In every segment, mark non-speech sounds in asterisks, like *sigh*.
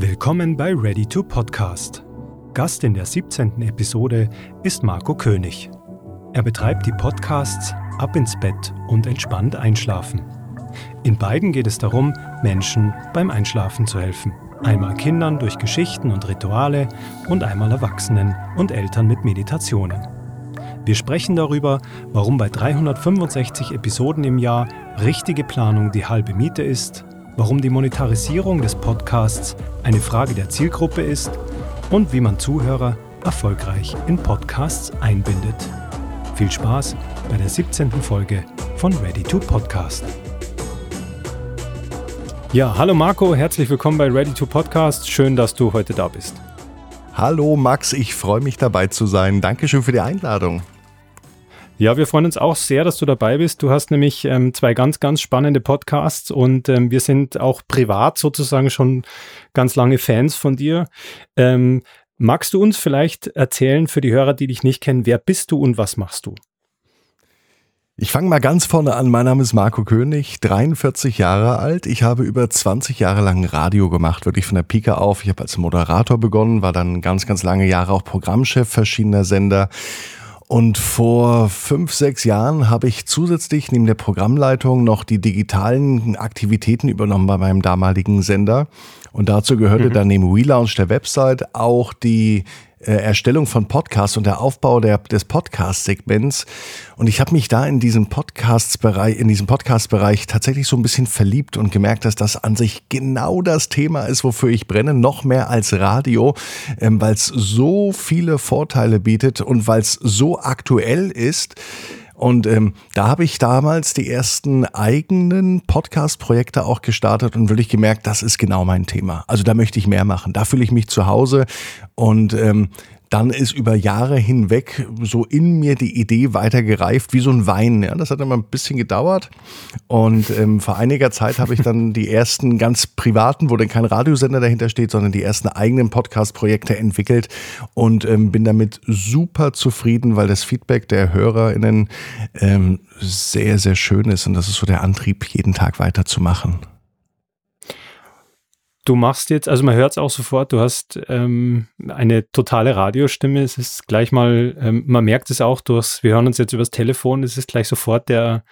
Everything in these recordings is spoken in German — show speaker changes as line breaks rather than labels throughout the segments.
Willkommen bei Ready to Podcast. Gast in der 17. Episode ist Marco König. Er betreibt die Podcasts Ab ins Bett und Entspannt Einschlafen. In beiden geht es darum, Menschen beim Einschlafen zu helfen. Einmal Kindern durch Geschichten und Rituale und einmal Erwachsenen und Eltern mit Meditationen. Wir sprechen darüber, warum bei 365 Episoden im Jahr richtige Planung die halbe Miete ist, warum die Monetarisierung des Podcasts eine Frage der Zielgruppe ist und wie man Zuhörer erfolgreich in Podcasts einbindet. Viel Spaß bei der 17. Folge von Ready to Podcast. Ja, hallo Marco, herzlich willkommen bei Ready to Podcast. Schön, dass du heute da bist.
Hallo Max, ich freue mich dabei zu sein. Dankeschön für die Einladung.
Ja, wir freuen uns auch sehr, dass du dabei bist. Du hast nämlich ähm, zwei ganz, ganz spannende Podcasts und ähm, wir sind auch privat sozusagen schon ganz lange Fans von dir. Ähm, magst du uns vielleicht erzählen für die Hörer, die dich nicht kennen, wer bist du und was machst du?
Ich fange mal ganz vorne an. Mein Name ist Marco König, 43 Jahre alt. Ich habe über 20 Jahre lang Radio gemacht, wirklich von der Pika auf. Ich habe als Moderator begonnen, war dann ganz, ganz lange Jahre auch Programmchef verschiedener Sender und vor fünf, sechs Jahren habe ich zusätzlich neben der Programmleitung noch die digitalen Aktivitäten übernommen bei meinem damaligen Sender. Und dazu gehörte mhm. dann neben Relaunch der Website auch die äh, Erstellung von Podcasts und der Aufbau der, des Podcast-Segments. Und ich habe mich da in diesem Podcast-Bereich, in diesem Podcast-Bereich tatsächlich so ein bisschen verliebt und gemerkt, dass das an sich genau das Thema ist, wofür ich brenne, noch mehr als Radio, ähm, weil es so viele Vorteile bietet und weil es so aktuell ist. Und ähm, da habe ich damals die ersten eigenen Podcast-Projekte auch gestartet und wirklich gemerkt, das ist genau mein Thema. Also da möchte ich mehr machen. Da fühle ich mich zu Hause und ähm, dann ist über Jahre hinweg so in mir die Idee weiter gereift, wie so ein Wein. Ja, das hat immer ein bisschen gedauert. Und ähm, vor einiger Zeit habe ich dann die ersten ganz privaten, wo dann kein Radiosender dahinter steht, sondern die ersten eigenen Podcast-Projekte entwickelt und ähm, bin damit super zufrieden, weil das Feedback der HörerInnen ähm, sehr, sehr schön ist. Und das ist so der Antrieb, jeden Tag weiterzumachen
du machst jetzt, also man hört es auch sofort, du hast ähm, eine totale Radiostimme. Es ist gleich mal, ähm, man merkt es auch durchs, wir hören uns jetzt übers Telefon, es ist gleich sofort der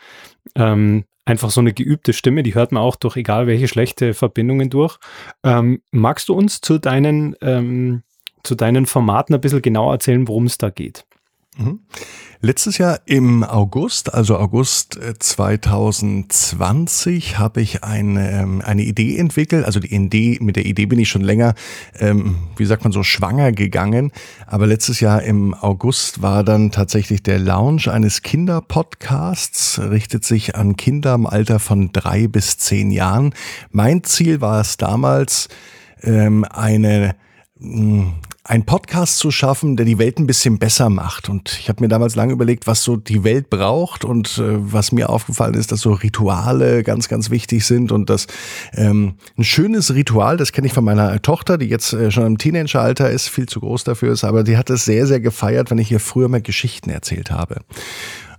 ähm, einfach so eine geübte Stimme, die hört man auch durch egal welche schlechte Verbindungen durch. Ähm, magst du uns zu deinen, ähm, zu deinen Formaten ein bisschen genauer erzählen, worum es da geht?
Mhm. Letztes Jahr im August, also August 2020, äh, habe ich eine, ähm, eine Idee entwickelt. Also die Idee, mit der Idee bin ich schon länger, ähm, wie sagt man so, schwanger gegangen. Aber letztes Jahr im August war dann tatsächlich der Launch eines Kinderpodcasts, richtet sich an Kinder im Alter von drei bis zehn Jahren. Mein Ziel war es damals, ähm, eine ein Podcast zu schaffen, der die Welt ein bisschen besser macht. Und ich habe mir damals lange überlegt, was so die Welt braucht und äh, was mir aufgefallen ist, dass so Rituale ganz, ganz wichtig sind und dass ähm, ein schönes Ritual, das kenne ich von meiner Tochter, die jetzt äh, schon im Teenageralter ist, viel zu groß dafür ist, aber die hat es sehr, sehr gefeiert, wenn ich ihr früher mal Geschichten erzählt habe.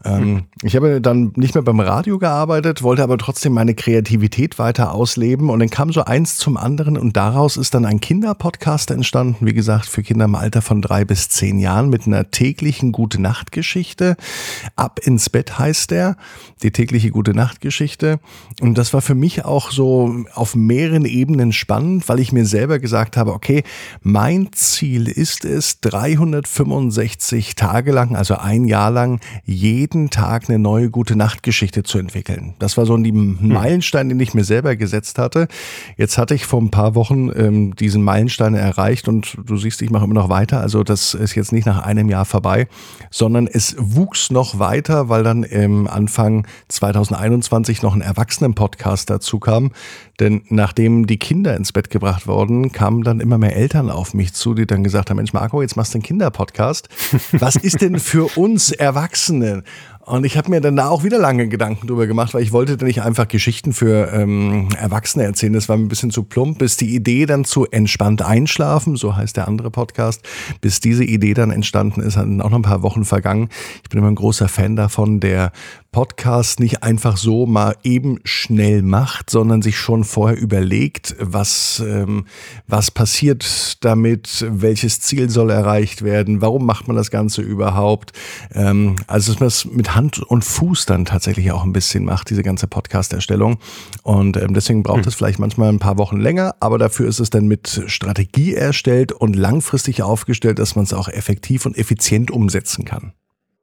Ähm, ich habe dann nicht mehr beim Radio gearbeitet, wollte aber trotzdem meine Kreativität weiter ausleben und dann kam so eins zum anderen und daraus ist dann ein Kinderpodcast entstanden, wie gesagt, für Kinder im Alter von drei bis zehn Jahren mit einer täglichen Gute-Nacht-Geschichte. Ab ins Bett heißt der, die tägliche Gute-Nacht-Geschichte. Und das war für mich auch so auf mehreren Ebenen spannend, weil ich mir selber gesagt habe, okay, mein Ziel ist es, 365 Tage lang, also ein Jahr lang, jeden jeden Tag eine neue gute Nachtgeschichte zu entwickeln. Das war so ein hm. Meilenstein, den ich mir selber gesetzt hatte. Jetzt hatte ich vor ein paar Wochen ähm, diesen Meilenstein erreicht und du siehst, ich mache immer noch weiter. Also das ist jetzt nicht nach einem Jahr vorbei, sondern es wuchs noch weiter, weil dann im Anfang 2021 noch ein Erwachsenen-Podcast dazu kam. Denn nachdem die Kinder ins Bett gebracht wurden, kamen dann immer mehr Eltern auf mich zu, die dann gesagt haben, Mensch Marco, jetzt machst du einen Kinderpodcast. Was ist denn für uns Erwachsene? Und ich habe mir dann da auch wieder lange Gedanken drüber gemacht, weil ich wollte dann nicht einfach Geschichten für ähm, Erwachsene erzählen. Das war mir ein bisschen zu plump, bis die Idee dann zu entspannt einschlafen, so heißt der andere Podcast, bis diese Idee dann entstanden ist, hatten auch noch ein paar Wochen vergangen. Ich bin immer ein großer Fan davon, der Podcast nicht einfach so mal eben schnell macht, sondern sich schon vorher überlegt, was, ähm, was passiert damit, welches Ziel soll erreicht werden, warum macht man das Ganze überhaupt. Ähm, also dass man es mit Hand und Fuß dann tatsächlich auch ein bisschen macht, diese ganze Podcast-Erstellung. Und ähm, deswegen braucht hm. es vielleicht manchmal ein paar Wochen länger, aber dafür ist es dann mit Strategie erstellt und langfristig aufgestellt, dass man es auch effektiv und effizient umsetzen kann.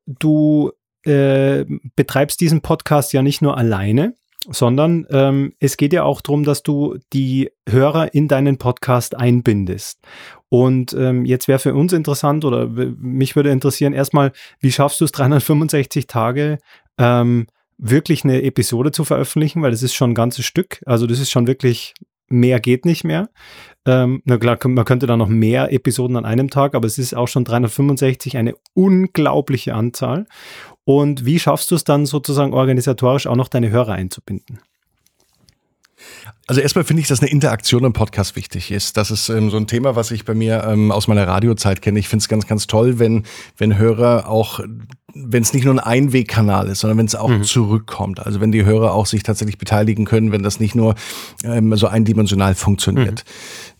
Du äh, betreibst diesen Podcast ja nicht nur alleine, sondern ähm, es geht ja auch darum, dass du die Hörer in deinen Podcast einbindest. Und ähm, jetzt wäre für uns interessant oder mich würde interessieren, erstmal, wie schaffst du es 365 Tage ähm, wirklich eine Episode zu veröffentlichen, weil das ist schon ein ganzes Stück. Also das ist schon wirklich mehr geht nicht mehr. Ähm, na klar, man könnte da noch mehr Episoden an einem Tag, aber es ist auch schon 365 eine unglaubliche Anzahl. Und wie schaffst du es dann sozusagen organisatorisch auch noch deine Hörer einzubinden?
Also erstmal finde ich, dass eine Interaktion im Podcast wichtig ist. Das ist ähm, so ein Thema, was ich bei mir ähm, aus meiner Radiozeit kenne. Ich finde es ganz, ganz toll, wenn, wenn Hörer auch wenn es nicht nur ein Einwegkanal ist, sondern wenn es auch mhm. zurückkommt. Also wenn die Hörer auch sich tatsächlich beteiligen können, wenn das nicht nur ähm, so eindimensional funktioniert. Mhm.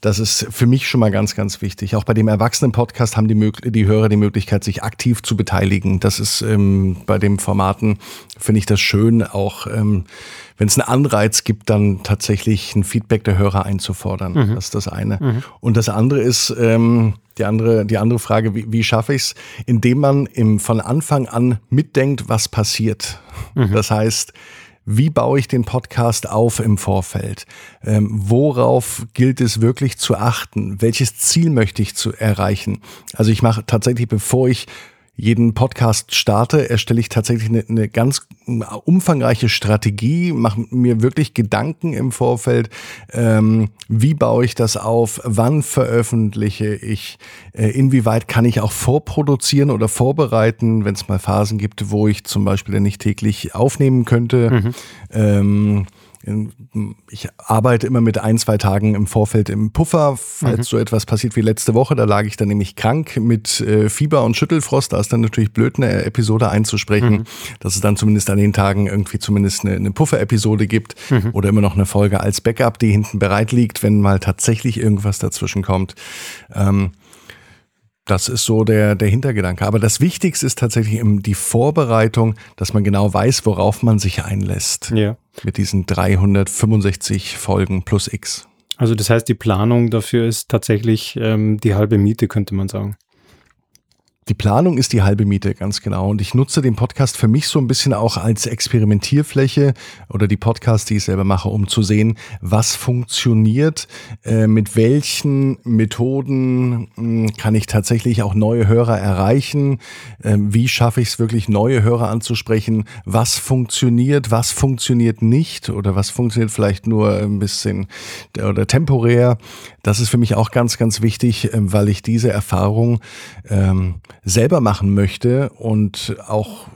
Das ist für mich schon mal ganz, ganz wichtig. Auch bei dem Erwachsenen-Podcast haben die, die Hörer die Möglichkeit, sich aktiv zu beteiligen. Das ist ähm, bei den Formaten, finde ich das schön, auch ähm, wenn es einen Anreiz gibt, dann tatsächlich ein Feedback der Hörer einzufordern. Mhm. Das ist das eine. Mhm. Und das andere ist, ähm, die andere, die andere Frage, wie, wie schaffe ich es, indem man im, von Anfang an mitdenkt, was passiert. Mhm. Das heißt, wie baue ich den Podcast auf im Vorfeld? Ähm, worauf gilt es wirklich zu achten? Welches Ziel möchte ich zu erreichen? Also ich mache tatsächlich, bevor ich jeden Podcast starte, erstelle ich tatsächlich eine, eine ganz umfangreiche Strategie, mache mir wirklich Gedanken im Vorfeld, ähm, wie baue ich das auf, wann veröffentliche ich, äh, inwieweit kann ich auch vorproduzieren oder vorbereiten, wenn es mal Phasen gibt, wo ich zum Beispiel nicht täglich aufnehmen könnte. Mhm. Ähm, ich arbeite immer mit ein, zwei Tagen im Vorfeld im Puffer, falls mhm. so etwas passiert wie letzte Woche. Da lag ich dann nämlich krank mit äh, Fieber und Schüttelfrost. Da ist dann natürlich blöd, eine Episode einzusprechen, mhm. dass es dann zumindest an den Tagen irgendwie zumindest eine, eine Puffer-Episode gibt mhm. oder immer noch eine Folge als Backup, die hinten bereit liegt, wenn mal tatsächlich irgendwas dazwischen kommt. Ähm, das ist so der, der Hintergedanke. Aber das Wichtigste ist tatsächlich die Vorbereitung, dass man genau weiß, worauf man sich einlässt. Ja. Mit diesen 365 Folgen plus X.
Also das heißt, die Planung dafür ist tatsächlich ähm, die halbe Miete, könnte man sagen.
Die Planung ist die halbe Miete, ganz genau. Und ich nutze den Podcast für mich so ein bisschen auch als Experimentierfläche oder die Podcasts, die ich selber mache, um zu sehen, was funktioniert, äh, mit welchen Methoden hm, kann ich tatsächlich auch neue Hörer erreichen, äh, wie schaffe ich es wirklich, neue Hörer anzusprechen, was funktioniert, was funktioniert nicht oder was funktioniert vielleicht nur ein bisschen oder temporär. Das ist für mich auch ganz, ganz wichtig, äh, weil ich diese Erfahrung ähm, selber machen möchte und auch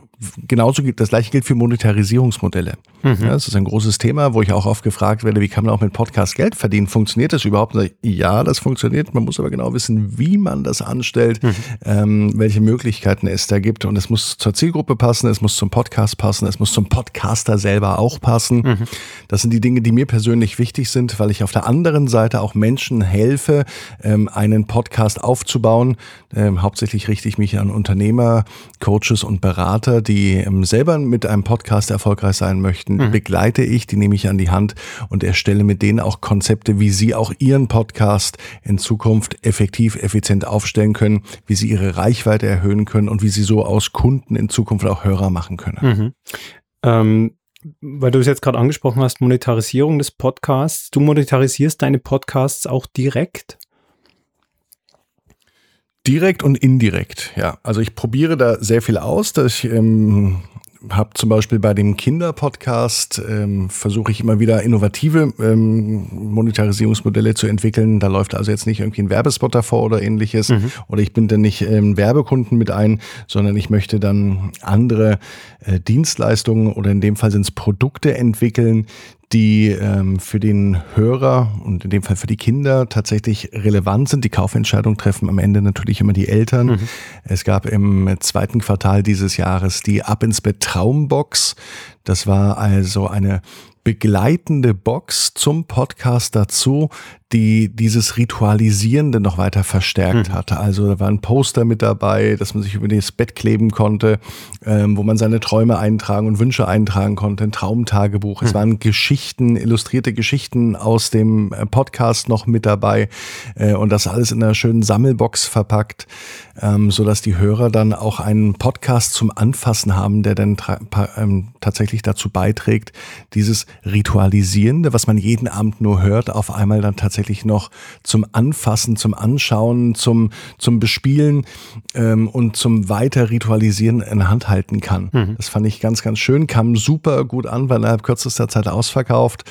genauso gilt, das gleiche gilt für Monetarisierungsmodelle. Mhm. Ja, das ist ein großes Thema, wo ich auch oft gefragt werde, wie kann man auch mit Podcast Geld verdienen? Funktioniert das überhaupt? Ja, das funktioniert. Man muss aber genau wissen, wie man das anstellt, mhm. ähm, welche Möglichkeiten es da gibt. Und es muss zur Zielgruppe passen, es muss zum Podcast passen, es muss zum Podcaster selber auch passen. Mhm. Das sind die Dinge, die mir persönlich wichtig sind, weil ich auf der anderen Seite auch Menschen helfe, ähm, einen Podcast aufzubauen. Ähm, hauptsächlich richte ich mich an Unternehmer, Coaches und Berater, die ähm, selber mit einem Podcast erfolgreich sein möchten, mhm. begleite ich, die nehme ich an die Hand und erstelle mit denen auch Konzepte, wie sie auch ihren Podcast in Zukunft effektiv, effizient aufstellen können, wie sie ihre Reichweite erhöhen können und wie sie so aus Kunden in Zukunft auch Hörer machen können. Mhm.
Ähm weil du es jetzt gerade angesprochen hast, Monetarisierung des Podcasts. Du monetarisierst deine Podcasts auch direkt?
Direkt und indirekt, ja. Also ich probiere da sehr viel aus. Dass ich ähm, habe zum Beispiel bei dem Kinderpodcast ähm, versuche ich immer wieder innovative ähm, Monetarisierungsmodelle zu entwickeln. Da läuft also jetzt nicht irgendwie ein Werbespot davor oder ähnliches. Mhm. Oder ich bin dann nicht ähm, Werbekunden mit ein, sondern ich möchte dann andere äh, Dienstleistungen oder in dem Fall sind es Produkte entwickeln, die ähm, für den Hörer und in dem Fall für die Kinder tatsächlich relevant sind. Die Kaufentscheidung treffen am Ende natürlich immer die Eltern. Mhm. Es gab im zweiten Quartal dieses Jahres die Ab ins Bett Traumbox. Das war also eine begleitende Box zum Podcast dazu, die dieses Ritualisierende noch weiter verstärkt mhm. hatte. Also da war ein Poster mit dabei, dass man sich über das Bett kleben konnte, ähm, wo man seine Träume eintragen und Wünsche eintragen konnte, ein Traumtagebuch. Mhm. Es waren Geschichten, illustrierte Geschichten aus dem äh, Podcast noch mit dabei äh, und das alles in einer schönen Sammelbox verpackt, ähm, so dass die Hörer dann auch einen Podcast zum Anfassen haben, der dann ähm, tatsächlich dazu beiträgt, dieses Ritualisierende, was man jeden Abend nur hört, auf einmal dann tatsächlich noch zum Anfassen, zum Anschauen, zum, zum Bespielen ähm, und zum weiter Ritualisieren in der Hand halten kann. Mhm. Das fand ich ganz, ganz schön, kam super gut an, war innerhalb kürzester Zeit ausverkauft.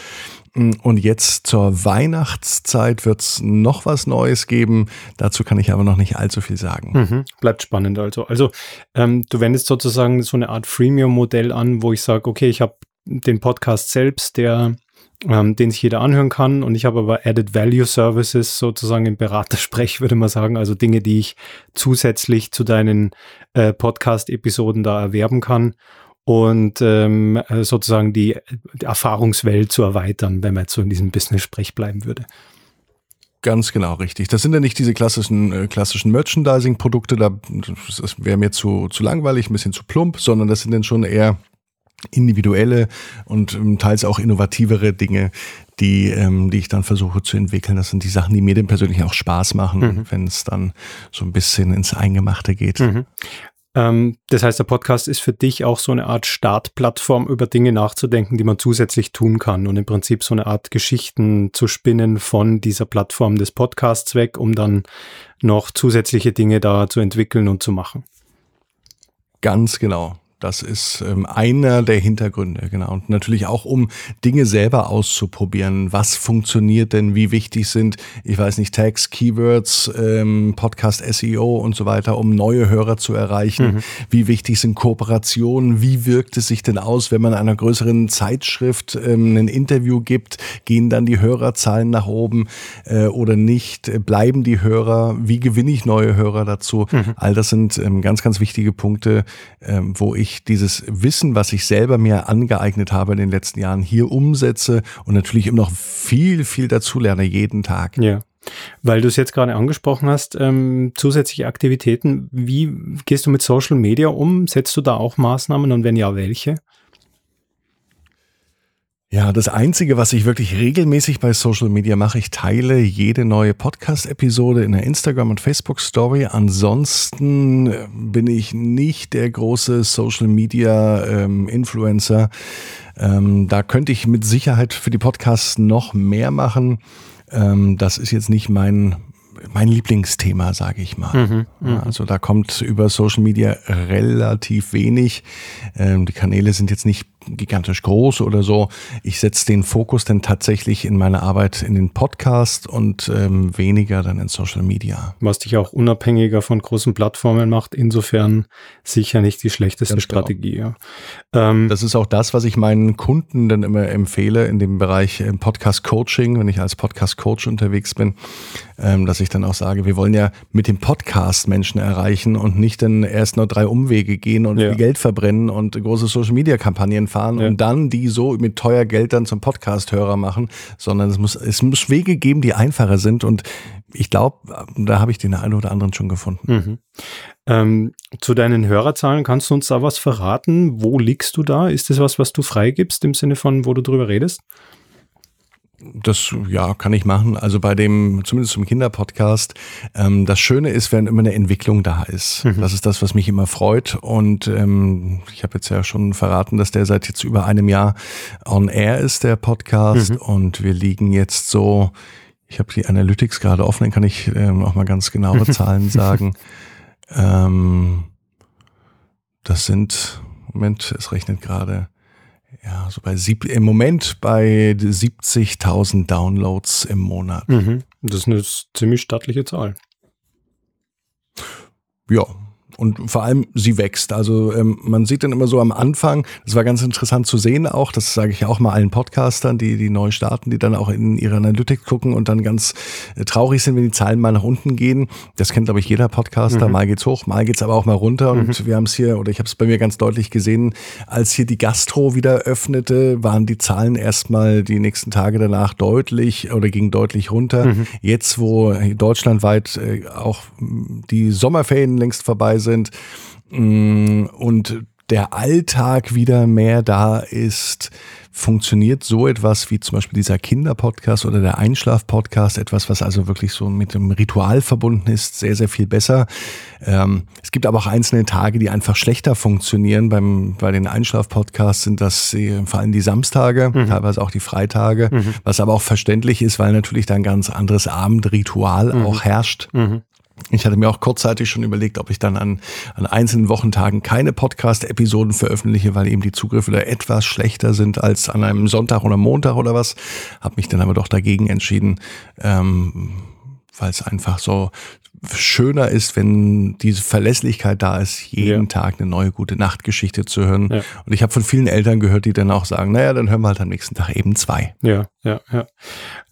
Mm, und jetzt zur Weihnachtszeit wird es noch was Neues geben. Dazu kann ich aber noch nicht allzu viel sagen.
Mhm, bleibt spannend also. Also ähm, du wendest sozusagen so eine Art Freemium-Modell an, wo ich sage, okay, ich habe den Podcast selbst, der ähm, den sich jeder anhören kann. Und ich habe aber Added Value Services sozusagen im Beratersprech, *laughs* würde man sagen. Also Dinge, die ich zusätzlich zu deinen äh, Podcast-Episoden da erwerben kann und ähm, sozusagen die, die Erfahrungswelt zu erweitern, wenn man jetzt so in diesem Business-Sprech bleiben würde.
Ganz genau, richtig. Das sind ja nicht diese klassischen, äh, klassischen Merchandising-Produkte, da das wäre mir zu, zu langweilig, ein bisschen zu plump, sondern das sind dann schon eher individuelle und ähm, teils auch innovativere Dinge, die, ähm, die ich dann versuche zu entwickeln. Das sind die Sachen, die mir denn persönlich auch Spaß machen, mhm. wenn es dann so ein bisschen ins Eingemachte geht. Mhm.
Ähm, das heißt, der Podcast ist für dich auch so eine Art Startplattform, über Dinge nachzudenken, die man zusätzlich tun kann und im Prinzip so eine Art Geschichten zu spinnen von dieser Plattform des Podcasts weg, um dann noch zusätzliche Dinge da zu entwickeln und zu machen.
Ganz genau. Das ist ähm, einer der Hintergründe, genau. Und natürlich auch, um Dinge selber auszuprobieren. Was funktioniert denn? Wie wichtig sind, ich weiß nicht, Tags, Keywords, ähm, Podcast SEO und so weiter, um neue Hörer zu erreichen? Mhm. Wie wichtig sind Kooperationen? Wie wirkt es sich denn aus, wenn man einer größeren Zeitschrift ähm, ein Interview gibt? Gehen dann die Hörerzahlen nach oben äh, oder nicht? Bleiben die Hörer? Wie gewinne ich neue Hörer dazu? Mhm. All das sind ähm, ganz, ganz wichtige Punkte, ähm, wo ich ich dieses Wissen, was ich selber mir angeeignet habe in den letzten Jahren, hier umsetze und natürlich immer noch viel, viel dazulerne jeden Tag.
Ja. Weil du es jetzt gerade angesprochen hast, ähm, zusätzliche Aktivitäten, wie gehst du mit Social Media um? Setzt du da auch Maßnahmen und wenn ja, welche?
Ja, das Einzige, was ich wirklich regelmäßig bei Social Media mache, ich teile jede neue Podcast-Episode in der Instagram- und Facebook-Story. Ansonsten äh, bin ich nicht der große Social Media-Influencer. Ähm, ähm, da könnte ich mit Sicherheit für die Podcasts noch mehr machen. Ähm, das ist jetzt nicht mein, mein Lieblingsthema, sage ich mal. Mhm, mhm, also da kommt über Social Media relativ wenig. Ähm, die Kanäle sind jetzt nicht gigantisch groß oder so. Ich setze den Fokus dann tatsächlich in meiner Arbeit in den Podcast und ähm, weniger dann in Social Media.
Was dich auch unabhängiger von großen Plattformen macht, insofern sicher nicht die schlechteste Ganz genau. Strategie. Genau.
Ja. Ähm, das ist auch das, was ich meinen Kunden dann immer empfehle in dem Bereich äh, Podcast Coaching, wenn ich als Podcast Coach unterwegs bin, ähm, dass ich dann auch sage, wir wollen ja mit dem Podcast Menschen erreichen und nicht dann erst nur drei Umwege gehen und ja. Geld verbrennen und große Social Media Kampagnen fahren fahren ja. und dann die so mit teuer Geld dann zum Podcast-Hörer machen, sondern es muss, es muss Wege geben, die einfacher sind und ich glaube, da habe ich den einen oder anderen schon gefunden. Mhm.
Ähm, zu deinen Hörerzahlen kannst du uns da was verraten? Wo liegst du da? Ist das was, was du freigibst im Sinne von, wo du drüber redest?
Das ja kann ich machen. Also bei dem, zumindest zum Kinderpodcast, ähm, das Schöne ist, wenn immer eine Entwicklung da ist. Mhm. Das ist das, was mich immer freut. Und ähm, ich habe jetzt ja schon verraten, dass der seit jetzt über einem Jahr on air ist, der Podcast. Mhm. Und wir liegen jetzt so, ich habe die Analytics gerade offen, dann kann ich ähm, auch mal ganz genaue *laughs* Zahlen sagen. Ähm, das sind, Moment, es rechnet gerade ja, so bei sieb, im Moment bei 70.000 Downloads im Monat. Mhm.
Das ist eine ziemlich stattliche Zahl.
Ja, und vor allem sie wächst. Also ähm, man sieht dann immer so am Anfang, das war ganz interessant zu sehen auch, das sage ich auch mal allen Podcastern, die, die neu starten, die dann auch in ihre Analytik gucken und dann ganz äh, traurig sind, wenn die Zahlen mal nach unten gehen. Das kennt, glaube ich, jeder Podcaster. Mhm. Mal geht's hoch, mal geht's aber auch mal runter. Mhm. Und wir haben es hier, oder ich habe es bei mir ganz deutlich gesehen, als hier die Gastro wieder öffnete, waren die Zahlen erstmal die nächsten Tage danach deutlich oder gingen deutlich runter. Mhm. Jetzt, wo deutschlandweit äh, auch die Sommerferien längst vorbei sind mm, und der Alltag wieder mehr da ist, funktioniert so etwas wie zum Beispiel dieser Kinderpodcast oder der Einschlafpodcast, etwas, was also wirklich so mit dem Ritual verbunden ist, sehr, sehr viel besser. Ähm, es gibt aber auch einzelne Tage, die einfach schlechter funktionieren. Beim, bei den Einschlafpodcasts sind das äh, vor allem die Samstage, mhm. teilweise auch die Freitage, mhm. was aber auch verständlich ist, weil natürlich da ein ganz anderes Abendritual mhm. auch herrscht. Mhm. Ich hatte mir auch kurzzeitig schon überlegt, ob ich dann an, an einzelnen Wochentagen keine Podcast-Episoden veröffentliche, weil eben die Zugriffe da etwas schlechter sind als an einem Sonntag oder Montag oder was. Hab mich dann aber doch dagegen entschieden, ähm, weil es einfach so schöner ist, wenn diese Verlässlichkeit da ist, jeden ja. Tag eine neue gute Nachtgeschichte zu hören. Ja. Und ich habe von vielen Eltern gehört, die dann auch sagen, naja, dann hören wir halt am nächsten Tag eben zwei.
Ja, ja, ja.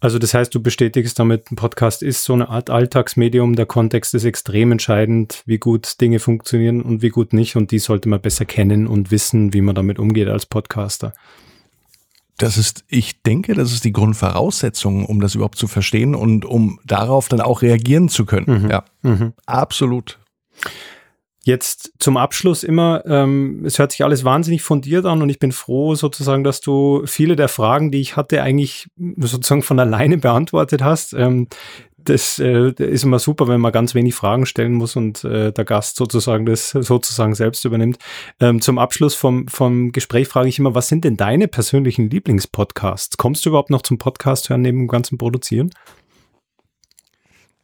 Also das heißt, du bestätigst damit, ein Podcast ist so eine Art Alltagsmedium. Der Kontext ist extrem entscheidend, wie gut Dinge funktionieren und wie gut nicht. Und die sollte man besser kennen und wissen, wie man damit umgeht als Podcaster.
Das ist, ich denke, das ist die Grundvoraussetzung, um das überhaupt zu verstehen und um darauf dann auch reagieren zu können. Mhm. Ja, mhm. absolut.
Jetzt zum Abschluss immer, ähm, es hört sich alles wahnsinnig fundiert an und ich bin froh sozusagen, dass du viele der Fragen, die ich hatte, eigentlich sozusagen von alleine *laughs* beantwortet hast. Ähm, das äh, ist immer super, wenn man ganz wenig Fragen stellen muss und äh, der Gast sozusagen das sozusagen selbst übernimmt. Ähm, zum Abschluss vom, vom Gespräch frage ich immer, was sind denn deine persönlichen Lieblingspodcasts? Kommst du überhaupt noch zum Podcast hören neben dem ganzen Produzieren?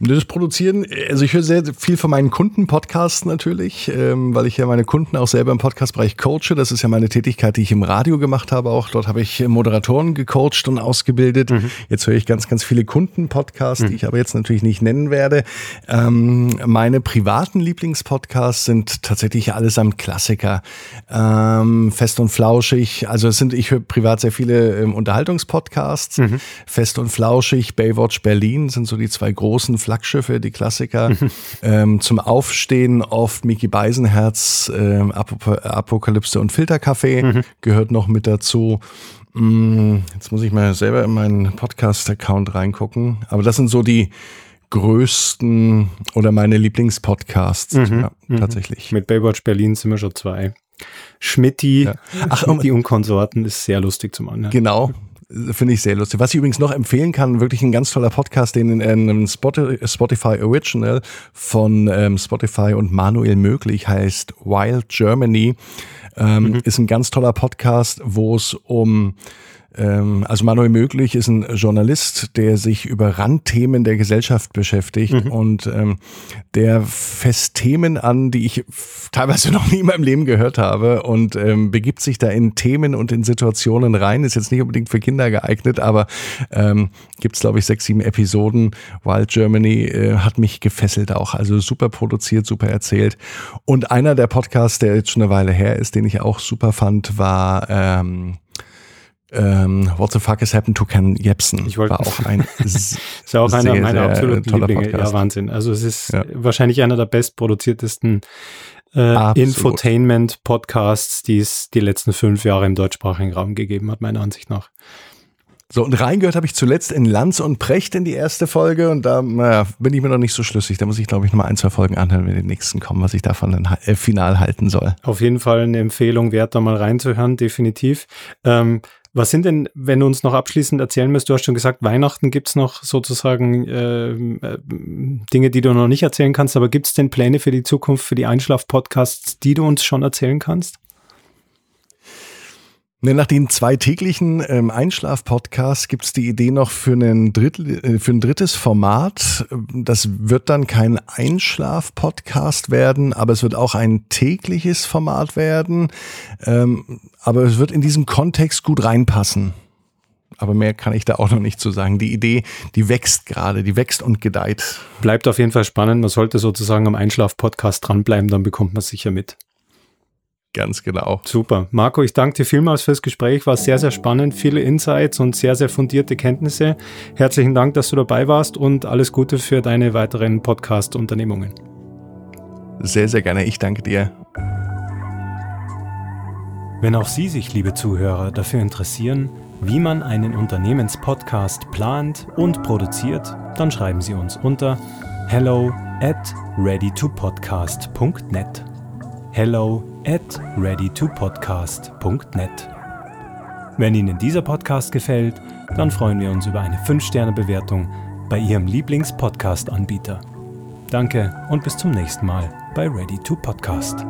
Das Produzieren, also ich höre sehr viel von meinen Kunden-Podcasts natürlich, ähm, weil ich ja meine Kunden auch selber im Podcast-Bereich coache. Das ist ja meine Tätigkeit, die ich im Radio gemacht habe. Auch dort habe ich Moderatoren gecoacht und ausgebildet. Mhm. Jetzt höre ich ganz, ganz viele Kunden-Podcasts, mhm. die ich aber jetzt natürlich nicht nennen werde. Ähm, meine privaten Lieblingspodcasts sind tatsächlich allesamt Klassiker. Ähm, fest und flauschig. Also es sind, ich höre privat sehr viele ähm, Unterhaltungspodcasts. Mhm. Fest und flauschig, Baywatch Berlin sind so die zwei großen Flaggschiffe, die Klassiker. ähm, zum Aufstehen oft Mickey Beisenherz, ähm, Apop Apokalypse und Filterkaffee mhm. gehört noch mit dazu. Mm, jetzt muss ich mal selber in meinen Podcast-Account reingucken. Aber das sind so die größten oder meine Lieblingspodcasts. Mhm. Ja, mhm. tatsächlich.
Mit Baywatch Berlin sind wir schon zwei. Schmidti, ja. Ach, Schmidti und Konsorten ist sehr lustig zum Anhören.
Genau, Finde ich sehr lustig. Was ich übrigens noch empfehlen kann, wirklich ein ganz toller Podcast, den in einem Spotify Original von ähm, Spotify und Manuel Möglich heißt Wild Germany. Ähm, mhm. Ist ein ganz toller Podcast, wo es um also Manuel Möglich ist ein Journalist, der sich über Randthemen der Gesellschaft beschäftigt mhm. und ähm, der fest Themen an, die ich teilweise *laughs* noch nie in meinem Leben gehört habe und ähm, begibt sich da in Themen und in Situationen rein. Ist jetzt nicht unbedingt für Kinder geeignet, aber ähm, gibt es, glaube ich, sechs, sieben Episoden. Wild Germany äh, hat mich gefesselt auch. Also super produziert, super erzählt. Und einer der Podcasts, der jetzt schon eine Weile her ist, den ich auch super fand, war ähm, ähm, What the fuck has happened to Ken Jebsen?
Ich wollte war auch *laughs* ein *laughs* ist auch einer meiner absoluten Lieblinge. Podcast. Ja, Wahnsinn. Also es ist ja. wahrscheinlich einer der bestproduziertesten äh, Infotainment-Podcasts, die es die letzten fünf Jahre im deutschsprachigen Raum gegeben hat, meiner Ansicht nach.
So, und reingehört habe ich zuletzt in Lanz und Precht in die erste Folge und da naja, bin ich mir noch nicht so schlüssig. Da muss ich, glaube ich, noch mal ein, zwei Folgen anhören, wenn die nächsten kommen, was ich davon dann äh, final halten soll.
Auf jeden Fall eine Empfehlung wert, da mal reinzuhören, definitiv. Ähm, was sind denn, wenn du uns noch abschließend erzählen müsst, du hast schon gesagt, Weihnachten gibt's noch sozusagen ähm, äh, Dinge, die du noch nicht erzählen kannst, aber gibt's denn Pläne für die Zukunft, für die Einschlaf-Podcasts, die du uns schon erzählen kannst?
Ne, nach den zwei täglichen ähm, Einschlaf-Podcasts gibt es die Idee noch für, einen Drittel, äh, für ein drittes Format. Das wird dann kein Einschlaf-Podcast werden, aber es wird auch ein tägliches Format werden. Ähm, aber es wird in diesen Kontext gut reinpassen. aber mehr kann ich da auch noch nicht zu sagen. Die Idee, die wächst gerade, die wächst und gedeiht.
Bleibt auf jeden Fall spannend. Man sollte sozusagen am Einschlaf-Podcast dranbleiben, dann bekommt man es sicher mit.
Ganz genau.
Super. Marco, ich danke dir vielmals fürs Gespräch. War sehr, sehr spannend. Viele Insights und sehr, sehr fundierte Kenntnisse. Herzlichen Dank, dass du dabei warst und alles Gute für deine weiteren Podcast-Unternehmungen.
Sehr, sehr gerne. Ich danke dir.
Wenn auch Sie sich, liebe Zuhörer, dafür interessieren, wie man einen Unternehmenspodcast plant und produziert, dann schreiben Sie uns unter hello at readytopodcast.net. Hello at readytopodcast.net. Wenn Ihnen dieser Podcast gefällt, dann freuen wir uns über eine 5-Sterne-Bewertung bei Ihrem Lieblings-Podcast-Anbieter. Danke und bis zum nächsten Mal bei Ready to Podcast.